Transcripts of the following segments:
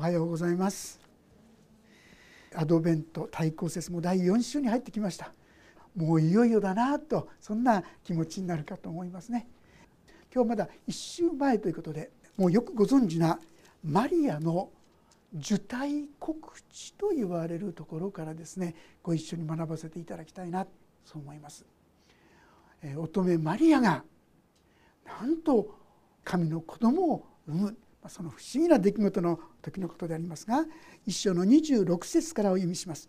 おはようございます。アドベント対抗節も第4週に入ってきました。もういよいよだなとそんな気持ちになるかと思いますね。今日まだ1週前ということでもうよくご存知なマリアの受胎告知と言われるところからですねご一緒に学ばせていただきたいなそう思います。乙女マリアがなんと神の子供を産むその不思議な出来事の時のことでありますが一章の26節からお読みします。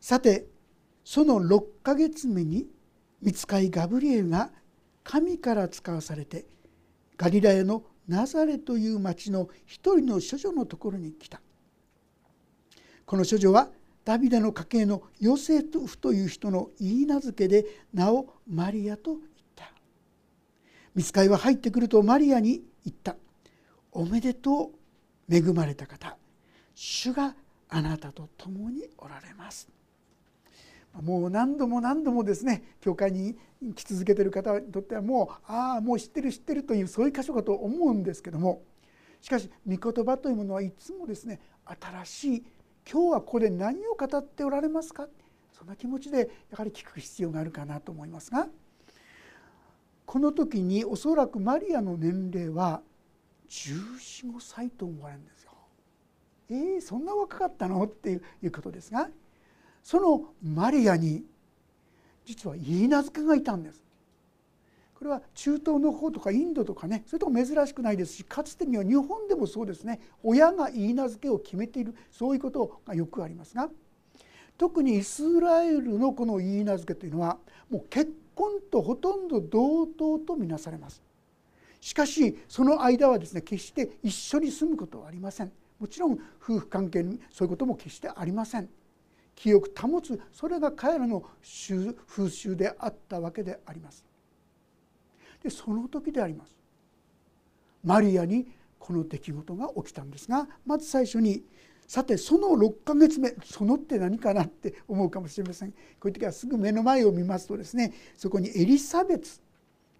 さてその6ヶ月目に見つかいガブリエルが神から使わされてガリラヤのナザレという町の一人の処女のところに来た。この処女はダビデの家系のヨセフという人の言い名付けで名をマリアと言った。見つかいは入ってくるとマリアに言った「おめでとう恵まれた方。主があなたと共におられます」もう何度も何度もですね教会に来続けてる方にとってはもうああもう知ってる知ってるというそういう箇所かと思うんですけども。しかし御言葉というものはいつもですね新しい今日はここで何を語っておられますか？そんな気持ちでやはり聞く必要があるかなと思いますが。この時におそらくマリアの年齢は1415歳と思われるんですよ。えー、そんな若かったの？っていうことですがそのマリアに実は言い名付けがいたんです。これは中東の方とかインドとかねそういうとこ珍しくないですしかつてには日本でもそうですね親が言い名付けを決めているそういうことがよくありますが特にイスラエルのこの言い名付けというのはもう結婚とほとんど同等とみなされます。しかしその間はですね決して一緒に住むことはありません。もちろん夫婦関係にそういうことも決してありません。記憶保つそれが彼らの風習であったわけであります。でその時であります。マリアにこの出来事が起きたんですがまず最初にさてその6ヶ月目そのって何かなって思うかもしれませんこういう時はすぐ目の前を見ますとですねそこにエリザベツ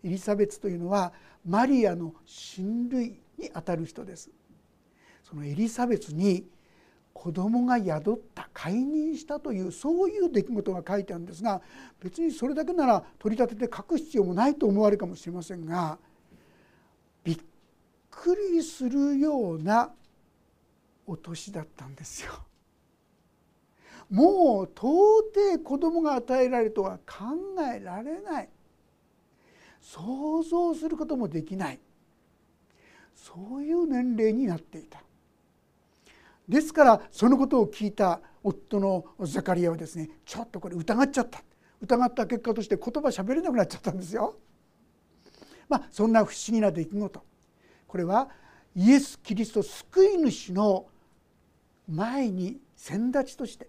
エリザベツというのはマリアの親類にあたる人ですそのエリザベツに子供が宿った解任したというそういう出来事が書いてあるんですが別にそれだけなら取り立てて書く必要もないと思われるかもしれませんがびっくりするようなお年だったんですよ。もう到底子供が与えられるとは考えられない想像することもできないそういう年齢になっていたですからそのことを聞いた夫のザカリアはですねちょっとこれ疑っちゃった疑った結果として言葉喋れなくなっちゃったんですよ。まあそんな不思議な出来事これはイエス・キリスト救い主の前に先立ちとして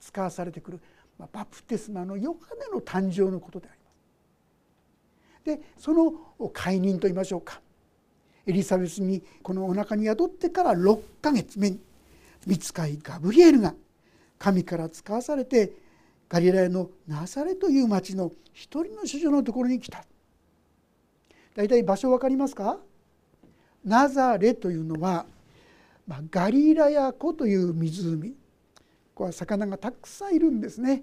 使わされてくるバプテスマのヨハネの誕生のことであります。でその解任といいましょうか。エリザベスにこのお腹に宿ってから6ヶ月目に見つかいガブリエルが神から使わされてガリラヤのナサレという町の一人の主女のところに来た。大体場所分かりますか？ナザレというのは、ま、ガリラヤ湖という湖。ここは魚がたくさんいるんですね。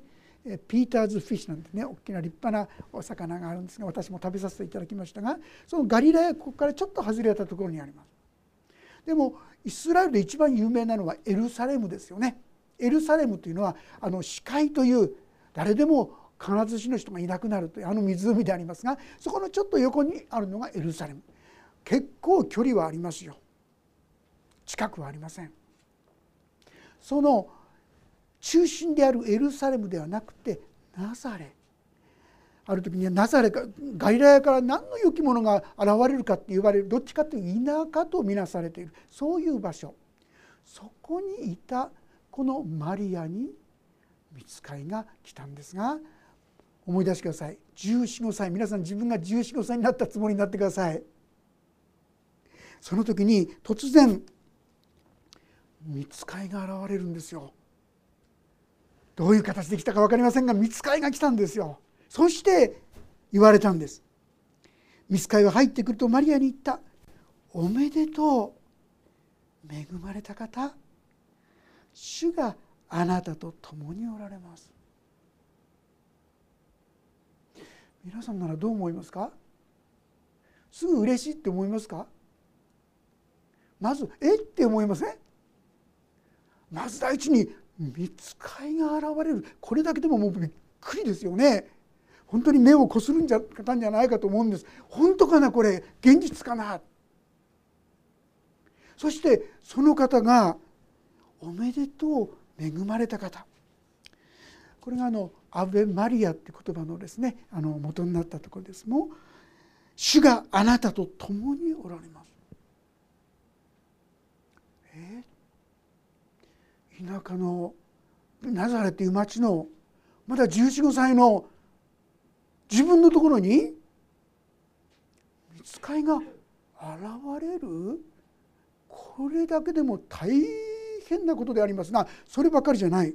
ピーターズフィッシュなんてね大きな立派なお魚があるんですが私も食べさせていただきましたがそのガリラヤ湖からちょっと外れたところにあります。でもイスラエルで一番有名なのはエルサレムですよね。エルサレムというのはあの死海という誰でも必ずしの人がいなくなるというあの湖でありますがそこのちょっと横にあるのがエルサレム結構距離はありますよ近くはありませんその中心であるエルサレムではなくてナザレ。ある時にはナザレかガリラヤから何の良きものが現れるかって言われるどっちかというと田舎と見なされている。そういう場所。そこにいたこのマリアに見つかいが来たんですが思い出してください。1415歳。皆さん自分が1415歳になったつもりになってください。その時に突然見つかいが現れるんですよ。どういう形で来たか分かりませんが見つかいが来たんですよ。そして言われたんです。見つかいは入ってくるとマリアに言った「おめでとう恵まれた方。主があなたと共におられます。皆さんならどう思いますか？すぐ嬉しいって思いますか？まずえ？って思いません？まず第一に見つかいが現れる。これだけでももうびっくりですよね。本当に目をこするんじゃたんじゃないかと思うんです。本当かなこれ。現実かな。そしてその方が「おめでとう恵まれた方」これがあの「アベマリア」って言葉のですねあの元になったところです。も主があなたと共におられます。えー、田舎のナザレっていう町のまだ1415歳の自分のところに見つかいが現れる。これだけでも大変なことでありますがそればかりじゃない。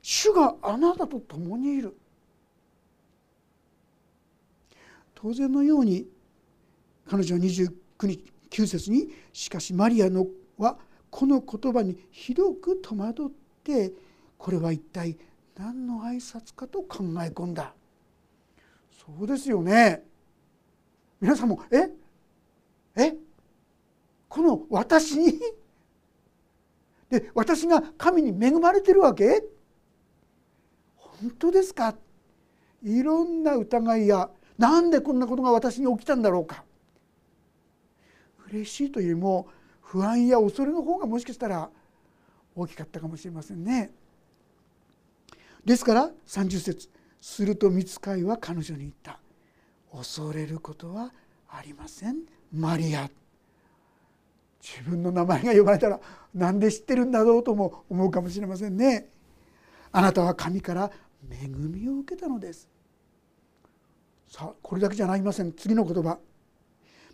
主があなたと共にいる。当然のように彼女は29日9節にしかしマリアのはこの言葉にひどく戸惑ってこれは一体何の挨拶かと考え込んだ。そうですよね。皆さんもえ？え？この私に？で私が神に恵まれてるわけ？本当ですか？いろんな疑いやなんでこんなことが私に起きたんだろうか？嬉しいというよりも不安や恐れの方がもしかしたら大きかったかもしれませんね。ですから30節すると見つかいは彼女に言った「恐れることはありませんマリア」自分の名前が呼ばれたら何で知ってるんだろうとも思うかもしれませんね。あなたは神から恵みを受けたのです。さあこれだけじゃありません次の言葉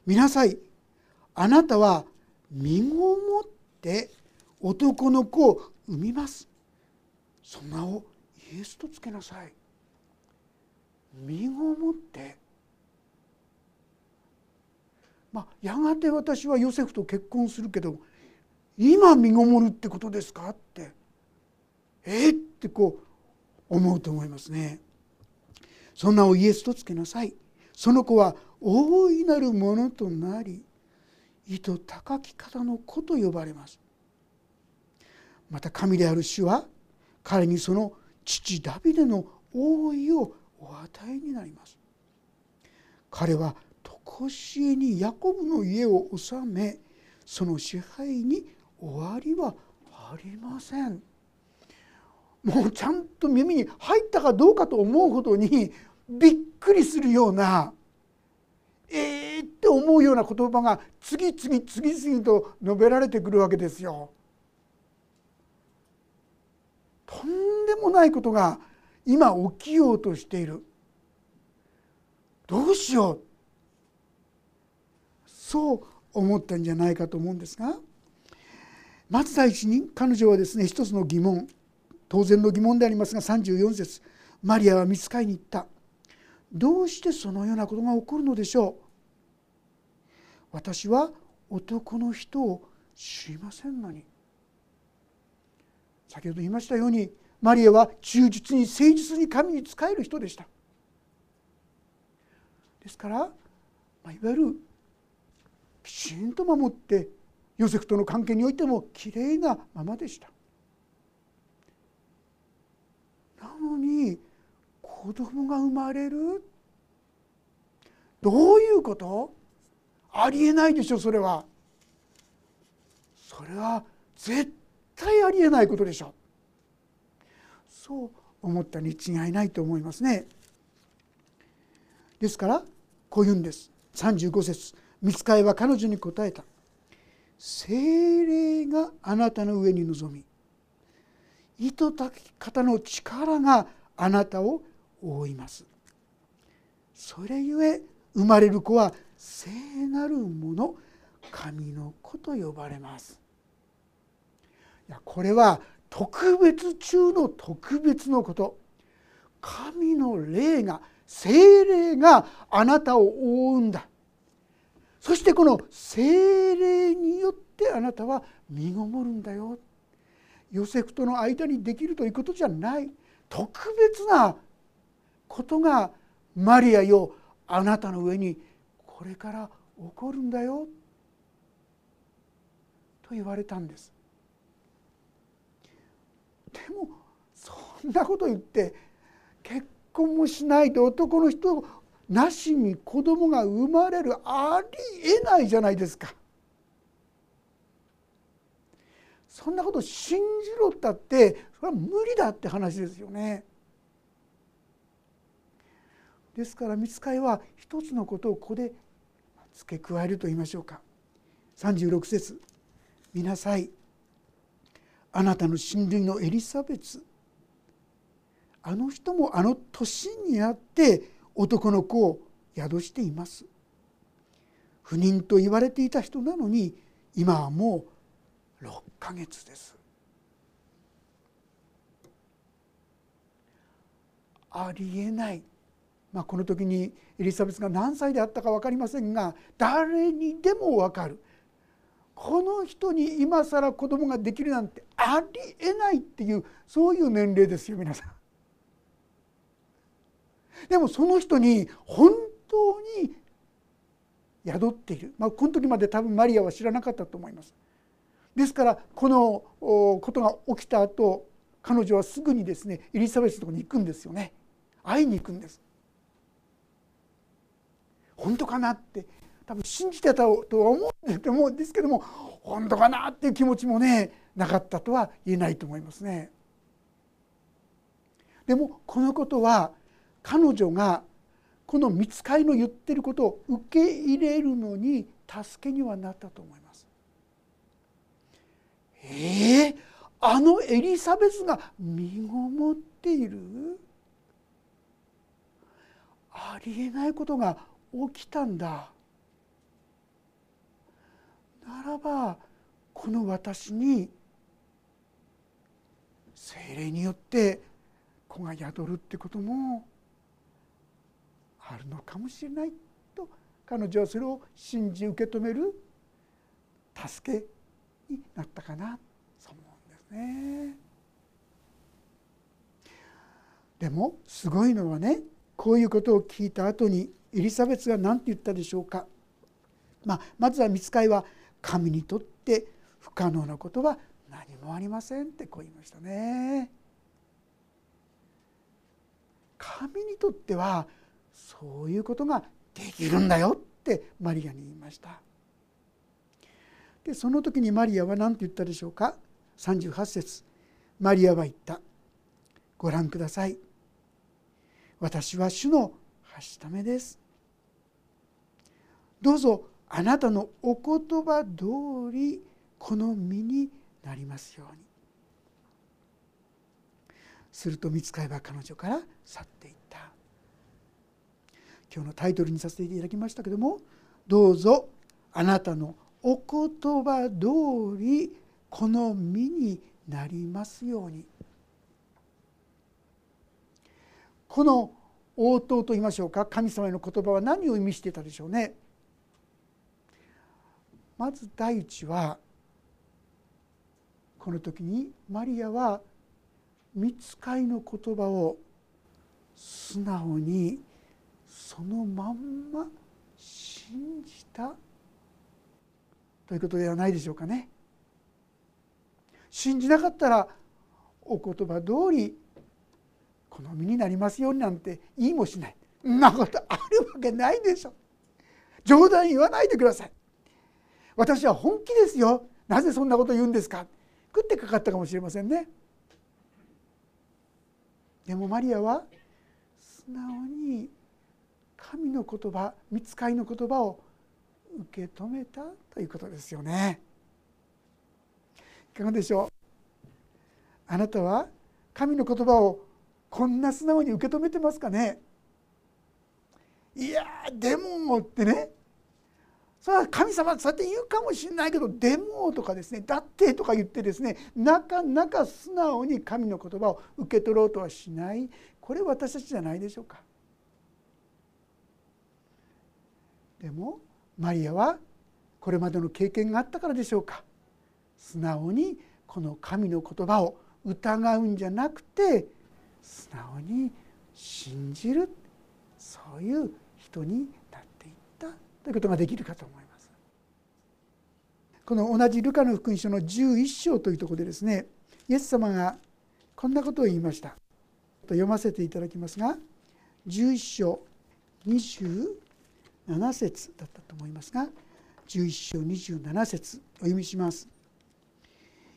見なさいあなたは身ごもって男の子を産みますその名をイエスとつけなさい身ごもってまあやがて私はヨセフと結婚するけど今身ごもるってことですかってえっってこう思うと思いますね。その名をイエスとつけなさい。その子は大いなるものとなり意図高き方の子と呼ばれます。また神である主は彼にその父ダビデの王位をお与えになります彼は常しえにヤコブの家を治めその支配に終わりはありませんもうちゃんと耳に入ったかどうかと思うほどにびっくりするようなえーって思うような言葉が次々次々と述べられてくるわけですよ。とんでもないことが今起きようとしている。どうしよう。そう思ったんじゃないかと思うんですがまず第一に彼女はですね一つの疑問当然の疑問でありますが34節マリアは見つかりに行った。どうしてそのようなことが起こるのでしょう。私は男の人を知りませんのに。先ほど言いましたようにマリアは忠実に誠実に神に仕える人でした。ですから、まあ、いわゆるきちんと守ってヨセフとの関係においてもきれいなままでした。なのに子供が生まれる。どういうこと？ありえないでしょそれは。それは絶対ありえないことでしょ。うそう思ったに違いないと思いますね。ですからこう言うんです。35節。見つかいは彼女に答えた。精霊があなたの上に臨み意図たき方の力があなたを覆います。それゆえ生まれる子は聖なるもの神の子と呼ばれます。いやこれは特別中の特別のこと。神の霊が精霊があなたを覆うんだ。そしてこの精霊によってあなたは身ごもるんだよ。ヨセフとの間にできるということじゃない。特別なことがマリアよあなたの上にこれから起こるんだよと言われたんですでもそんなこと言って結婚もしないで男の人なしに子供が生まれるありえないじゃないですか。そんなこと信じろったってそれは無理だって話ですよね。ですから見つかいは一つのことをここで付け加えると言いましょうか。36節。見なさい。あなたの親類のエリザベツ。あの人もあの年にあって男の子を宿しています。不妊と言われていた人なのに今はもう6ヶ月です。ありえない、まあ、この時にエリザベスが何歳であったか分かりませんが誰にでも分かるこの人に今更子供ができるなんてありえないっていうそういう年齢ですよ皆さん。でもその人に本当に宿っている、まあ、この時まで多分マリアは知らなかったと思います。ですからこのことが起きた後彼女はすぐにですねエリザベスのとこに行くんですよね会いに行くんです。本当かなって多分信じてたとは思うんですけども本当かなっていう気持ちもねなかったとは言えないと思いますね。でもこのことは彼女がこの見つかりの言ってることを受け入れるのに助けにはなったと思います。えー、あのエリザベスが身ごもっている？ありえないことが起きたんだ。ならばこの私に精霊によって子が宿るってこともあるのかもしれないと彼女はそれを信じ受け止める助けになったかなそう思うんですね。でもすごいのはねこういうことを聞いた後にエリザベスが何て言ったでしょうか。まあ、まずは見つかいは神にとって不可能なことは何もありませんってこう言いましたね。神にとってはそういうことができるんだよってマリアに言いました。でその時にマリアは何て言ったでしょうか。38節。マリアは言った。ご覧ください。私は主のはしためですどうぞあなたのお言葉通りこの身になりますようにすると見つかれば彼女から去っていった今日のタイトルにさせていただきましたけどもどうぞあなたのお言葉通りこの身になりますようにこの応答と言いましょうか神様への言葉は何を意味していたでしょうねまず第一はこの時にマリアは見つかりの言葉を素直にそのまんま信じたということではないでしょうかね。信じなかったらお言葉通り好みになりますようになんて言いもしない。そんなことあるわけないでしょ。冗談言わないでください。私は本気ですよ。なぜそんなこと言うんですか。食ってかかったかもしれませんね。でもマリアは素直に神の言葉見つかりの言葉を受け止めたということですよね。いかがでしょう。あなたは神の言葉をこんな素直に受け止めてますかね？いやでもってね。それは神様そうやって言うかもしれないけど「でも」とかですね「だって」とか言ってですねなかなか素直に神の言葉を受け取ろうとはしない。これ私たちじゃないでしょうか。でもマリアはこれまでの経験があったからでしょうか。素直にこの神の言葉を疑うんじゃなくて素直に信じるそういう人になっていったということができるかと思います。この同じルカの福音書の11章というところでですねイエス様がこんなことを言いました。と読ませていただきますが11章27節だったと思いますが11章27節お読みします。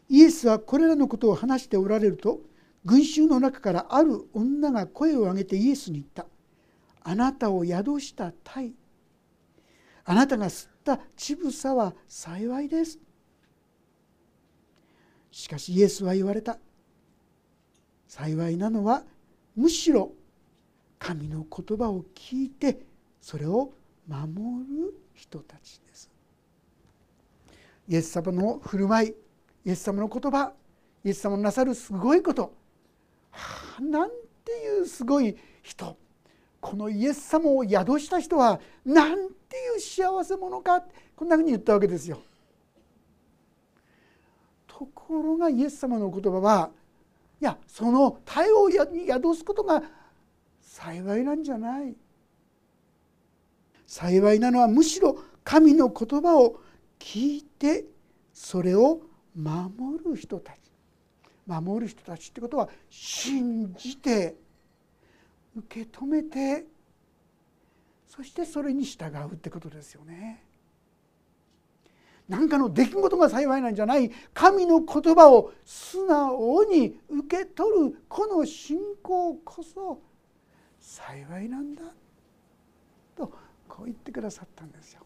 イエスはこれらのことを話しておられると群衆の中からある女が声を上げてイエスに言った「あなたを宿した鯛あなたが吸った乳房は幸いです」しかしイエスは言われた。幸いなのはむしろ神の言葉を聞いてそれを守る人たちです。イエス様の振る舞いイエス様の言葉イエス様のなさるすごいこと、なんていうすごい人。このイエス様を宿した人はなんていう幸せ者か。こんなふうに言ったわけですよ。ところがイエス様の言葉はいやその体を宿すことが幸いなんじゃない。幸いなのはむしろ神の言葉を聞いてそれを守る人たち。守る人たちってことは信じて受け止めてそしてそれに従うってことですよね。何かの出来事が幸いなんじゃない神の言葉を素直に受け取るこの信仰こそ幸いなんだとこう言ってくださったんですよ。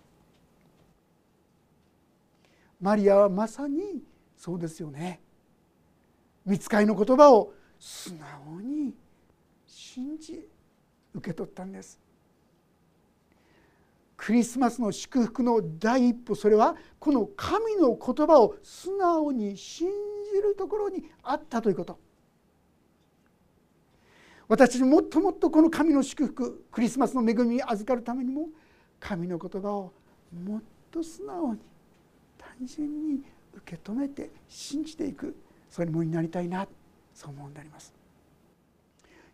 マリアはまさにそうですよね見つかりの言葉を素直に信じ受け取ったんです。クリスマスの祝福の第一歩それはこの神の言葉を素直に信じるところにあったということ。私にもっともっとこの神の祝福クリスマスの恵みに預かるためにも神の言葉をもっと素直に単純に受け止めて信じていく。そういうもになりたいなそう思うんであります。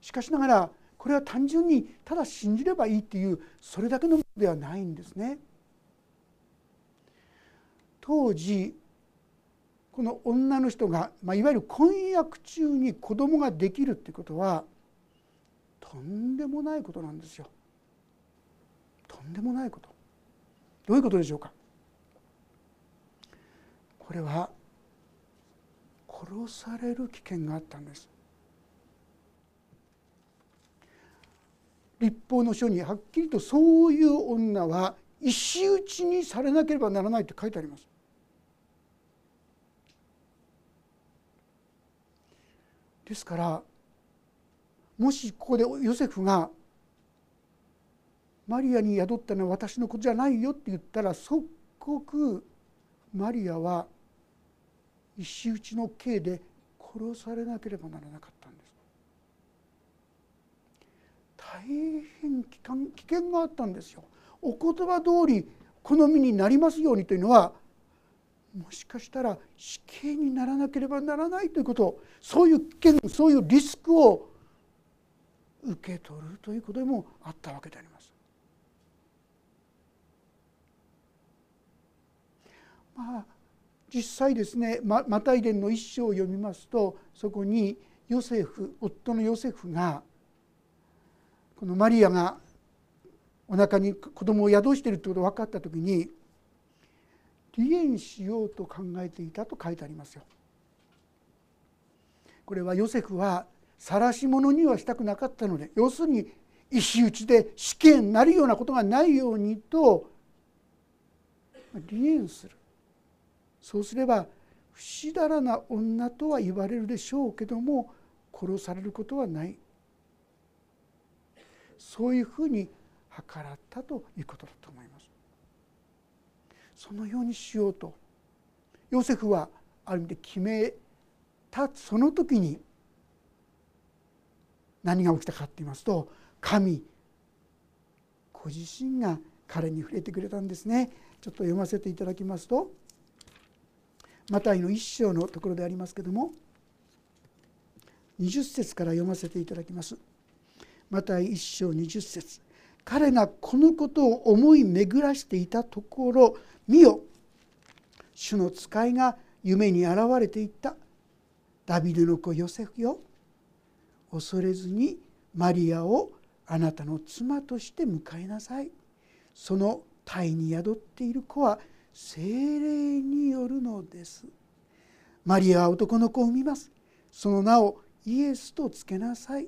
しかしながらこれは単純にただ信じればいいっていうそれだけのものではないんですね。当時この女の人が、まあ、いわゆる婚約中に子供ができるってことはとんでもないことなんですよ。とんでもないこと。どういうことでしょうかこれは殺される危険があったんです。立法の書にはっきりとそういう女は石打ちにされなければならないと書いてあります。ですからもしここでヨセフがマリアに宿ったのは私のことじゃないよって言ったら即刻マリアは石打ちの刑で殺されなければならなかったんです大変危険があったんですよお言葉通り好みになりますようにというのはもしかしたら死刑にならなければならないということそういう危険そういうリスクを受け取るということでもあったわけであります。まあ実際ですねマタイ伝の一章を読みますとそこにヨセフ夫のヨセフがこのマリアがお腹に子供を宿しているということが分かった時に離縁しようと考えていたと書いてありますよ。これはヨセフは晒し者にはしたくなかったので要するに石打ちで死刑になるようなことがないようにと離縁するそうすれば不死だらな女とは言われるでしょうけども殺されることはないそういうふうに計らったということだと思います。そのようにしようとヨセフはある意味で決めたその時に何が起きたかって言いますと神ご自身が彼に触れてくれたんですね。ちょっと読ませていただきますとマタイの一章のところでありますけども20節から読ませていただきます。マタイ一章20節。彼がこのことを思い巡らしていたところ見よ主の使いが夢に現れていった。ダビデの子ヨセフよ。恐れずにマリアをあなたの妻として迎えなさい。その体に宿っている子は精霊によるのです。マリアは男の子を産みます。その名をイエスとつけなさい。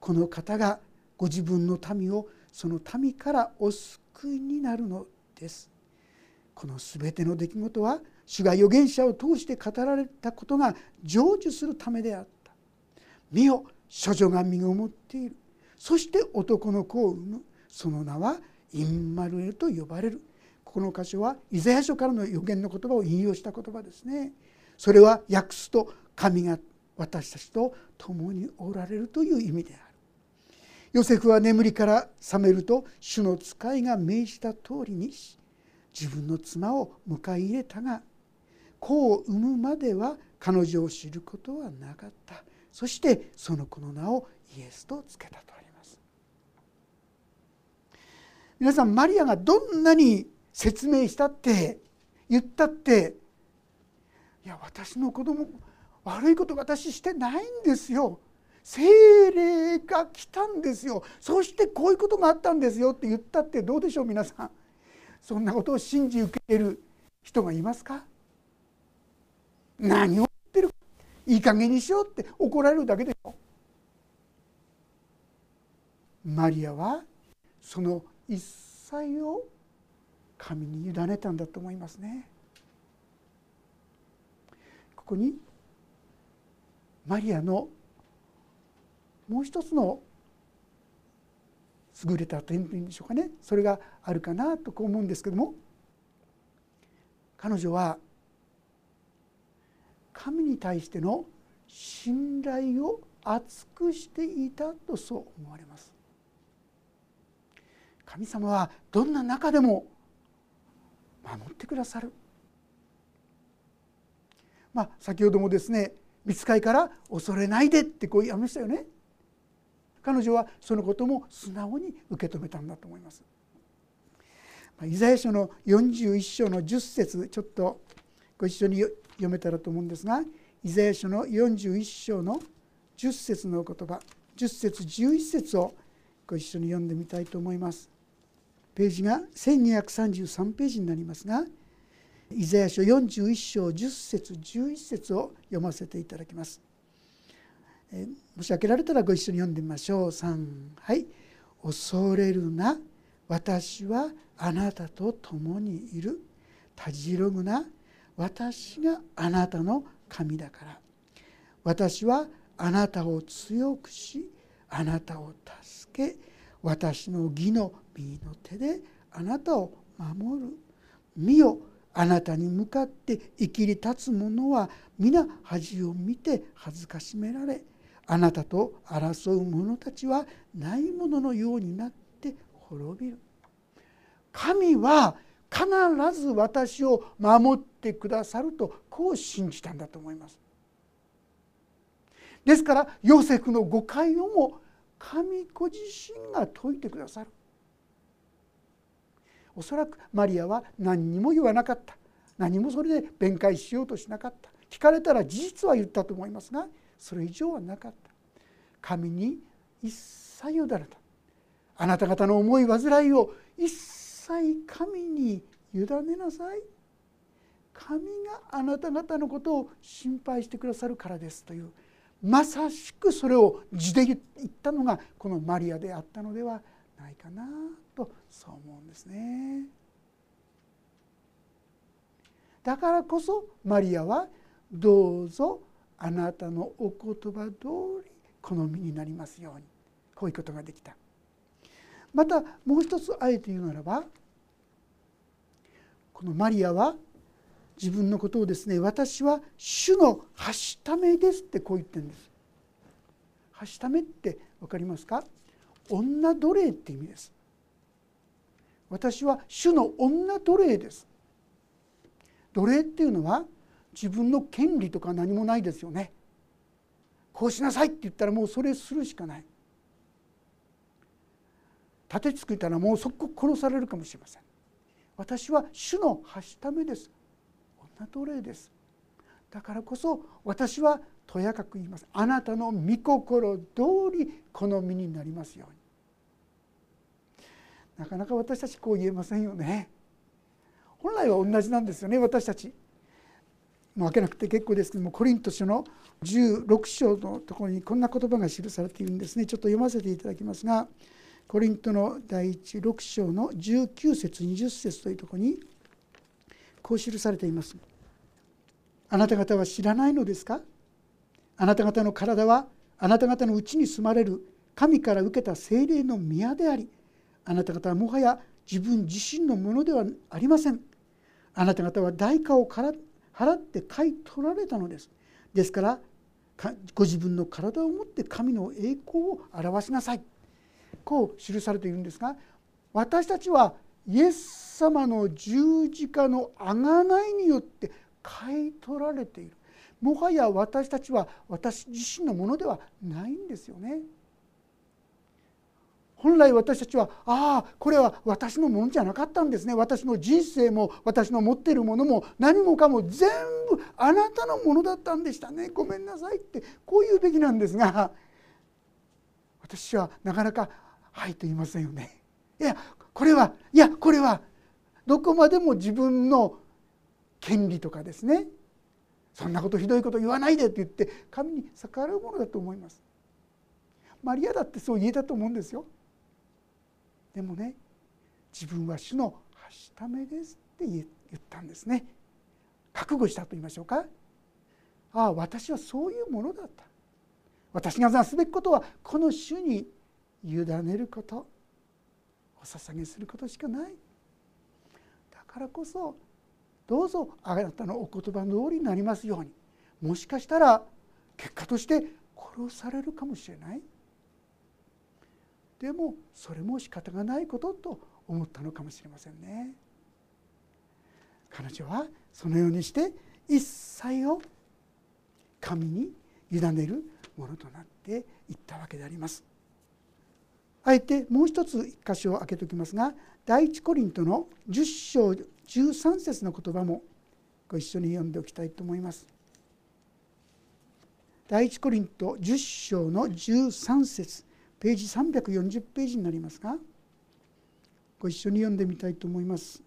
この方がご自分の民をその民からお救いになるのです。この全ての出来事は主が預言者を通して語られたことが成就するためであった。見よ処女が身ごもっている。そして男の子を産む。その名はインマルエルと呼ばれる。この箇所はイザヤ書からの予言の言葉を引用した言葉ですね。それは訳すと神が私たちと共におられるという意味である。ヨセフは眠りから覚めると主の使いが命じた通りにし自分の妻を迎え入れたが子を産むまでは彼女を知ることはなかった。そしてその子の名をイエスとつけたとあります。皆さんマリアがどんなに説明したって言ったっていや私の子供悪いこと私してないんですよ。精霊が来たんですよ。そしてこういうことがあったんですよって言ったってどうでしょう皆さん。そんなことを信じ受けてる人がいますか？何を言ってるいい加減にしようって怒られるだけでしょ。マリアはその一切を神に委ねたんだと思いますね。ここにマリアのもう一つの優れた点というんでしょうかね。それがあるかなとこう思うんですけども。彼女は神に対しての信頼を厚くしていたとそう思われます。神様はどんな中でも守ってくださるまあ先ほどもですね見つかりから恐れないでってこう言いましたよね彼女はそのことも素直に受け止めたんだと思います。イザヤ書の41章の10節ちょっとご一緒に読めたらと思うんですがイザヤ書の41章の10節の言葉10節11節をご一緒に読んでみたいと思います。ページが1233ページになりますがイザヤ書41章10節11節を読ませていただきます。えもし開けられたらご一緒に読んでみましょう。3はい「恐れるな。私はあなたと共にいる」「たじろぐな。私があなたの神だから」「私はあなたを強くしあなたを助け私の義の身の手であなたを守る」「見よあなたに向かって生きり立つ者は皆恥を見て恥ずかしめられ。あなたと争う者たちはないもののようになって滅びる。神は必ず私を守ってくださるとこう信じたんだと思います。ですからヨセフの誤解をも神子自身が説いてくださる。おそらくマリアは何にも言わなかった。何もそれで弁解しようとしなかった。聞かれたら事実は言ったと思いますがそれ以上はなかった。神に一切委ねた。あなた方の思い煩いを一切神に委ねなさい。神があなた方のことを心配してくださるからですというまさしくそれを字で言ったのがこのマリアであったのではないかなとそう思うんですね。だからこそマリアはどうぞあなたのお言葉通り好みになりますようにこういうことができたまたもう一つあえて言うならばこのマリアは自分のことをですね私は主のはしためですってこう言ってるんです。はしためって分かりますか？女奴隷って意味です。私は主の女奴隷です。奴隷っていうのは自分の権利とか何もないですよね。こうしなさいって言ったらもうそれするしかない。立てつくいたらもう即刻殺されるかもしれません。私は主のはしためです。女奴隷です。だからこそ私はとやかく言います。あなたの御心通り好みになりますように。なかなか私たちこう言えませんよね。本来は同じなんですよね私たち。もう開けなくて結構ですけどもコリント書の16章のところにこんな言葉が記されているんですね。ちょっと読ませていただきますがコリントの第一6章の19節20節というところにこう記されています。あなた方は知らないのですか？あなた方の体はあなた方のうちに住まれる神から受けた精霊の宮でありあなた方はもはや自分自身のものではありません。あなた方は代価を払って買い取られたのです。ですからご自分の体を持って神の栄光を表しなさい。こう記されているんですが私たちはイエス様の十字架の贖いによって買い取られているもはや私たちは私自身のものではないんですよね。本来私たちはああこれは私のものじゃなかったんですね私の人生も私の持っているものも何もかも全部あなたのものだったんでしたねごめんなさいってこう言うべきなんですが私はなかなか「はい」と言いませんよね。いやこれはいやこれはどこまでも自分の権利とかですね。そんなことひどいこと言わないでって言って神に逆らうものだと思います。マリアだってそう言えたと思うんですよ。でもね自分は主のはしためですって言ったんですね。覚悟したと言いましょうか。ああ私はそういうものだった。私がなすべきことはこの主に委ねること。お捧げすることしかないだからこそどうぞあなたのお言葉の通りになりますようにもしかしたら結果として殺されるかもしれないでもそれも仕方がないことと思ったのかもしれませんね。彼女はそのようにして一切を神に委ねるものとなっていったわけであります。あえてもう一つ一箇所を開けておきますが第一コリントの10章13節の言葉もご一緒に読んでおきたいと思います。第一コリント10章の13節ページ340ページになりますがご一緒に読んでみたいと思います。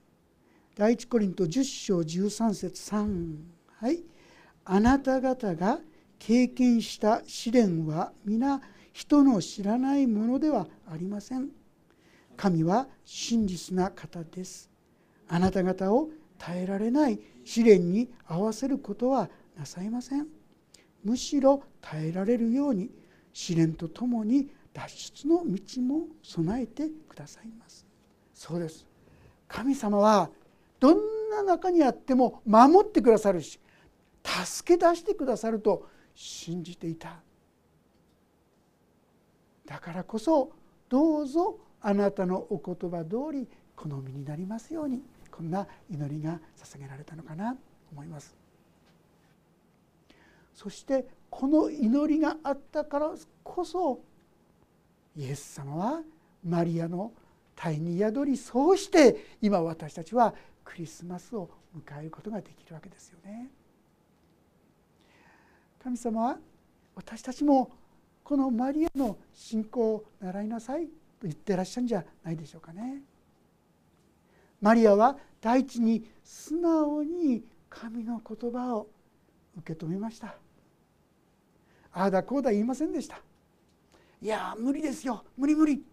第一コリント10章13節3はいあなた方が経験した試練は皆人の知らないものではありません。神は真実な方です。あなた方を耐えられない試練に合わせることはなさいません。むしろ耐えられるように試練とともに脱出の道も備えてくださいますそうです神様はどんな中にあっても守ってくださるし助け出してくださると信じていただからこそどうぞあなたのお言葉通り好みになりますようにこんな祈りが捧げられたのかなと思いますそしてこの祈りがあったからこそイエス様はマリアの体に宿りそうして今私たちはクリスマスを迎えることができるわけですよね。神様は私たちもこのマリアの信仰を習いなさいと言ってらっしゃるんじゃないでしょうかね。マリアは第一に素直に神の言葉を受け止めました。ああだこうだ言いませんでした。いや無理ですよ無理無理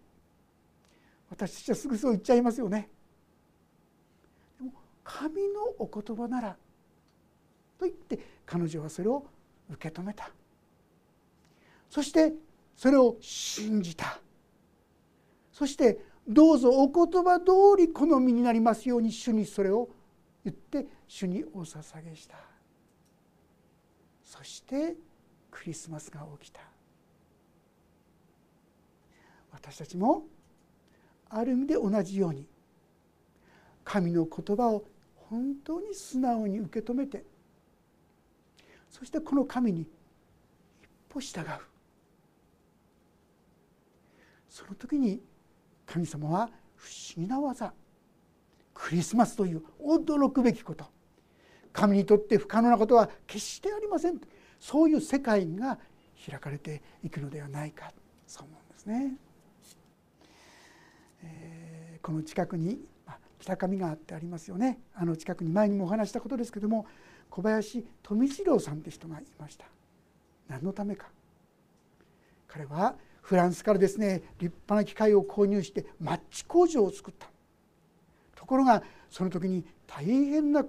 私たちはすぐそう言っちゃいますよねでも神のお言葉ならと言って彼女はそれを受け止めたそしてそれを信じた。そしてどうぞお言葉通り好みになりますように主にそれを言って主にお捧げした。そしてクリスマスが起きた。私たちもある意味で同じように神の言葉を本当に素直に受け止めてそしてこの神に一歩従う。その時に神様は不思議な技クリスマスという驚くべきこと神にとって不可能なことは決してありません。そういう世界が開かれていくのではないかそう思うんですね。えー、この近くに北上川ってありますよね。あの近くに前にもお話したことですけども小林富次郎さんって人がいました。何のためか。彼はフランスからですね立派な機械を購入してマッチ工場を作った。ところがその時に大変な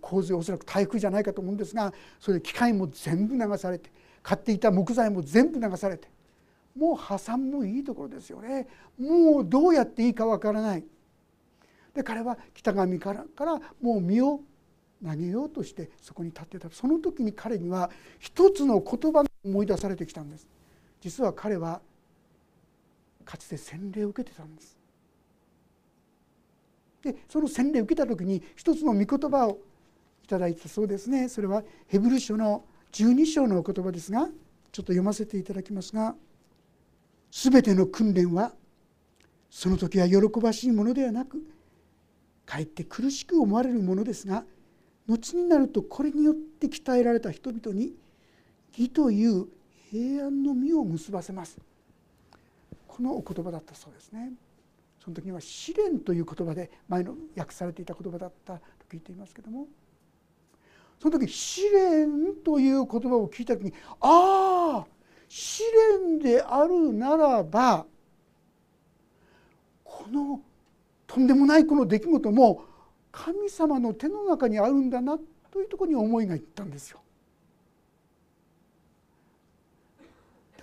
洪水おそらく台風じゃないかと思うんですがそれで機械も全部流されて買っていた木材も全部流されてもう破産もいいところですよね。もうどうやっていいかわからない。で彼は北上からからもう身を投げようとしてそこに立ってた。その時に彼には一つの言葉が思い出されてきたんです。実は彼はかつて洗礼を受けてたんです。でその洗礼を受けた時に一つの御言葉をいただいたそうですね。それはヘブル書の12章のお言葉ですがちょっと読ませていただきますが「すべての訓練はその時は喜ばしいものではなくかえって苦しく思われるものですが後になるとこれによって鍛えられた人々に義という平安の実を結ばせます。このお言葉だったそうですね。その時には試練という言葉で前の訳されていた言葉だったと聞いていますけども。その時試練という言葉を聞いた時にああ試練であるならばこのとんでもないこの出来事も神様の手の中にあるんだなというとこに思いがいったんですよ。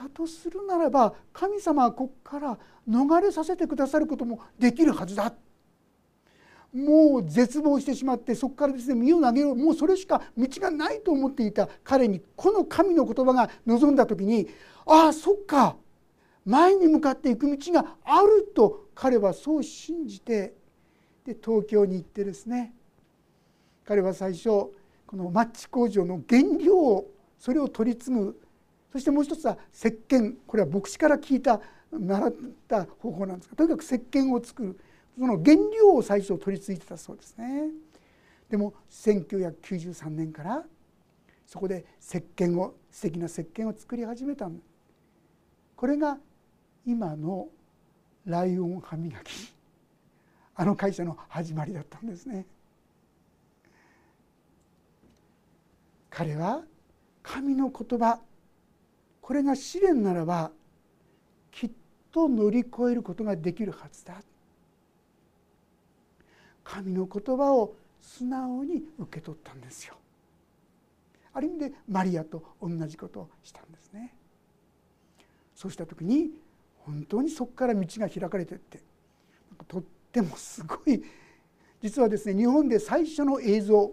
だとするならば神様はここから逃れさせてくださることもできるはずだ。もう絶望してしまってそこからですね身を投げよう。もうそれしか道がないと思っていた。彼にこの神の言葉が望んだ時にああそっか。前に向かっていく道があると彼はそう信じてで東京に行ってですね彼は最初このマッチ工場の原料をそれを取り継ぐそしてもう一つは石鹸これは牧師から聞いた習った方法なんですがとにかく石鹸を作るその原料を最初取り継いでたそうですね。でも1993年からそこで石鹸を素敵な石鹸を作り始めたこれが今のライオン歯磨きあの会社の始まりだったんですね。彼は神の言葉これが試練ならばきっと乗り越えることができるはずだ。神の言葉を素直に受け取ったんですよ。ある意味でマリアと同じことをしたんですね。そうした時に本当にそこから道が開かれてってとってもすごい。実はですね日本で最初の映像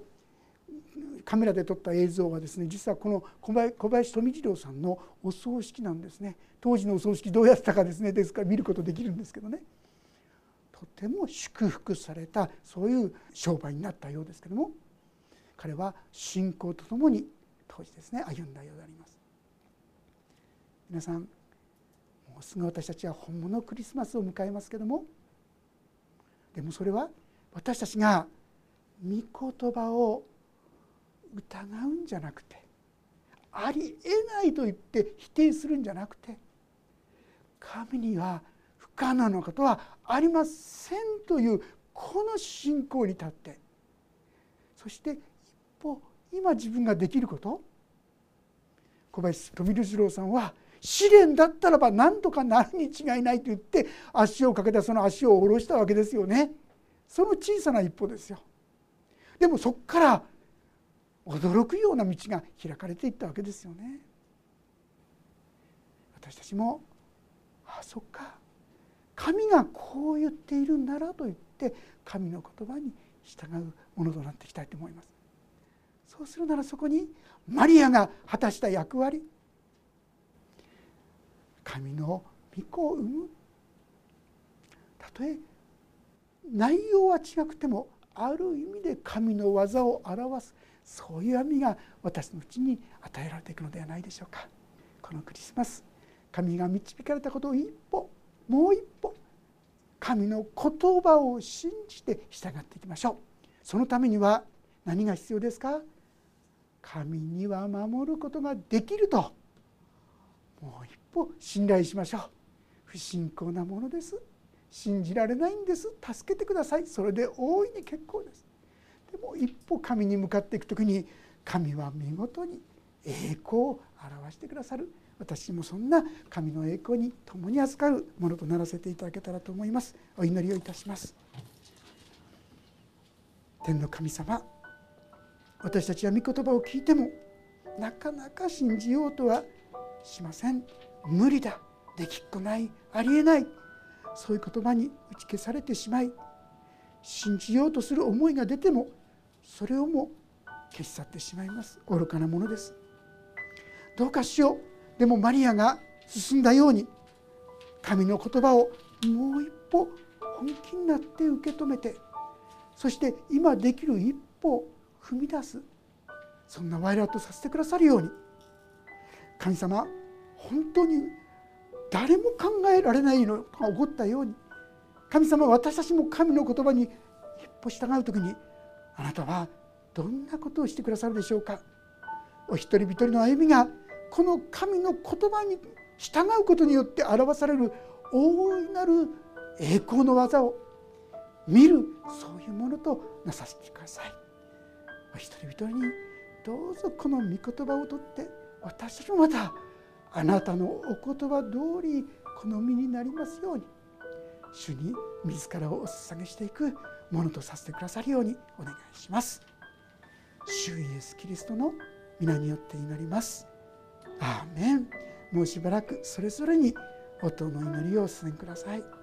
カメラで撮った映像はですね実はこの小林富次郎さんのお葬式なんですね。当時のお葬式どうやったかですねですから見ることできるんですけどね。とても祝福されたそういう商売になったようですけども彼は信仰とともに当時ですね歩んだようであります。皆さんもうすぐ私たちは本物クリスマスを迎えますけどもでもそれは私たちが御言葉を疑うんじゃなくてありえないと言って否定するんじゃなくて神には不可能なことはありませんというこの信仰に立ってそして一歩今自分ができること小林富次郎さんは試練だったらば何とかなるに違いないと言って足をかけたその足を下ろしたわけですよね。その小さな一歩ですよ。でもそこから驚くような道が開かれていったわけですよね。私たちもああそっか。神がこう言っているんだなと言って神の言葉に従うものとなっていきたいと思います。そうするならそこにマリアが果たした役割。神の御子を生む。たとえ内容は違くてもある意味で神の技を表すそういう網が私のうちに与えられていくのではないでしょうか。このクリスマス神が導かれたことを一歩もう一歩神の言葉を信じて従っていきましょう。そのためには何が必要ですか？神には守ることができると。もう一歩信頼しましょう。不信仰なものです。信じられないんです。助けてください。それで大いに結構です。でも一歩神に向かっていく時に神は見事に栄光を表してくださる。私もそんな神の栄光に共に預かるものとならせていただけたらと思います。お祈りをいたします。天の神様私たちは御言葉を聞いてもなかなか信じようとはしません。無理だ。できっこない。ありえない。そういう言葉に打ち消されてしまい信じようとする思いが出てもそれをも消し去ってしまいます。愚かなものです。どうかしよう。でもマリアが進んだように神の言葉をもう一歩本気になって受け止めてそして今できる一歩踏み出すそんなワイラーとさせてくださるように神様本当に誰も考えられないのが起こったように神様私たちも神の言葉に一歩従う時にあなたはどんなことをしてくださるでしょうか？お一人一人の歩みがこの神の言葉に従うことによって表される大いなる栄光の技を見るそういうものとなさせてください。お一人一人にどうぞこの御言葉をとって私たちもまたあなたのお言葉通り好みになりますように主に自らをお捧げしていくものとさせてくださるようにお願いします。主イエスキリストの皆によって祈ります。アーメンもうしばらくそれぞれに音の祈りをお進めください。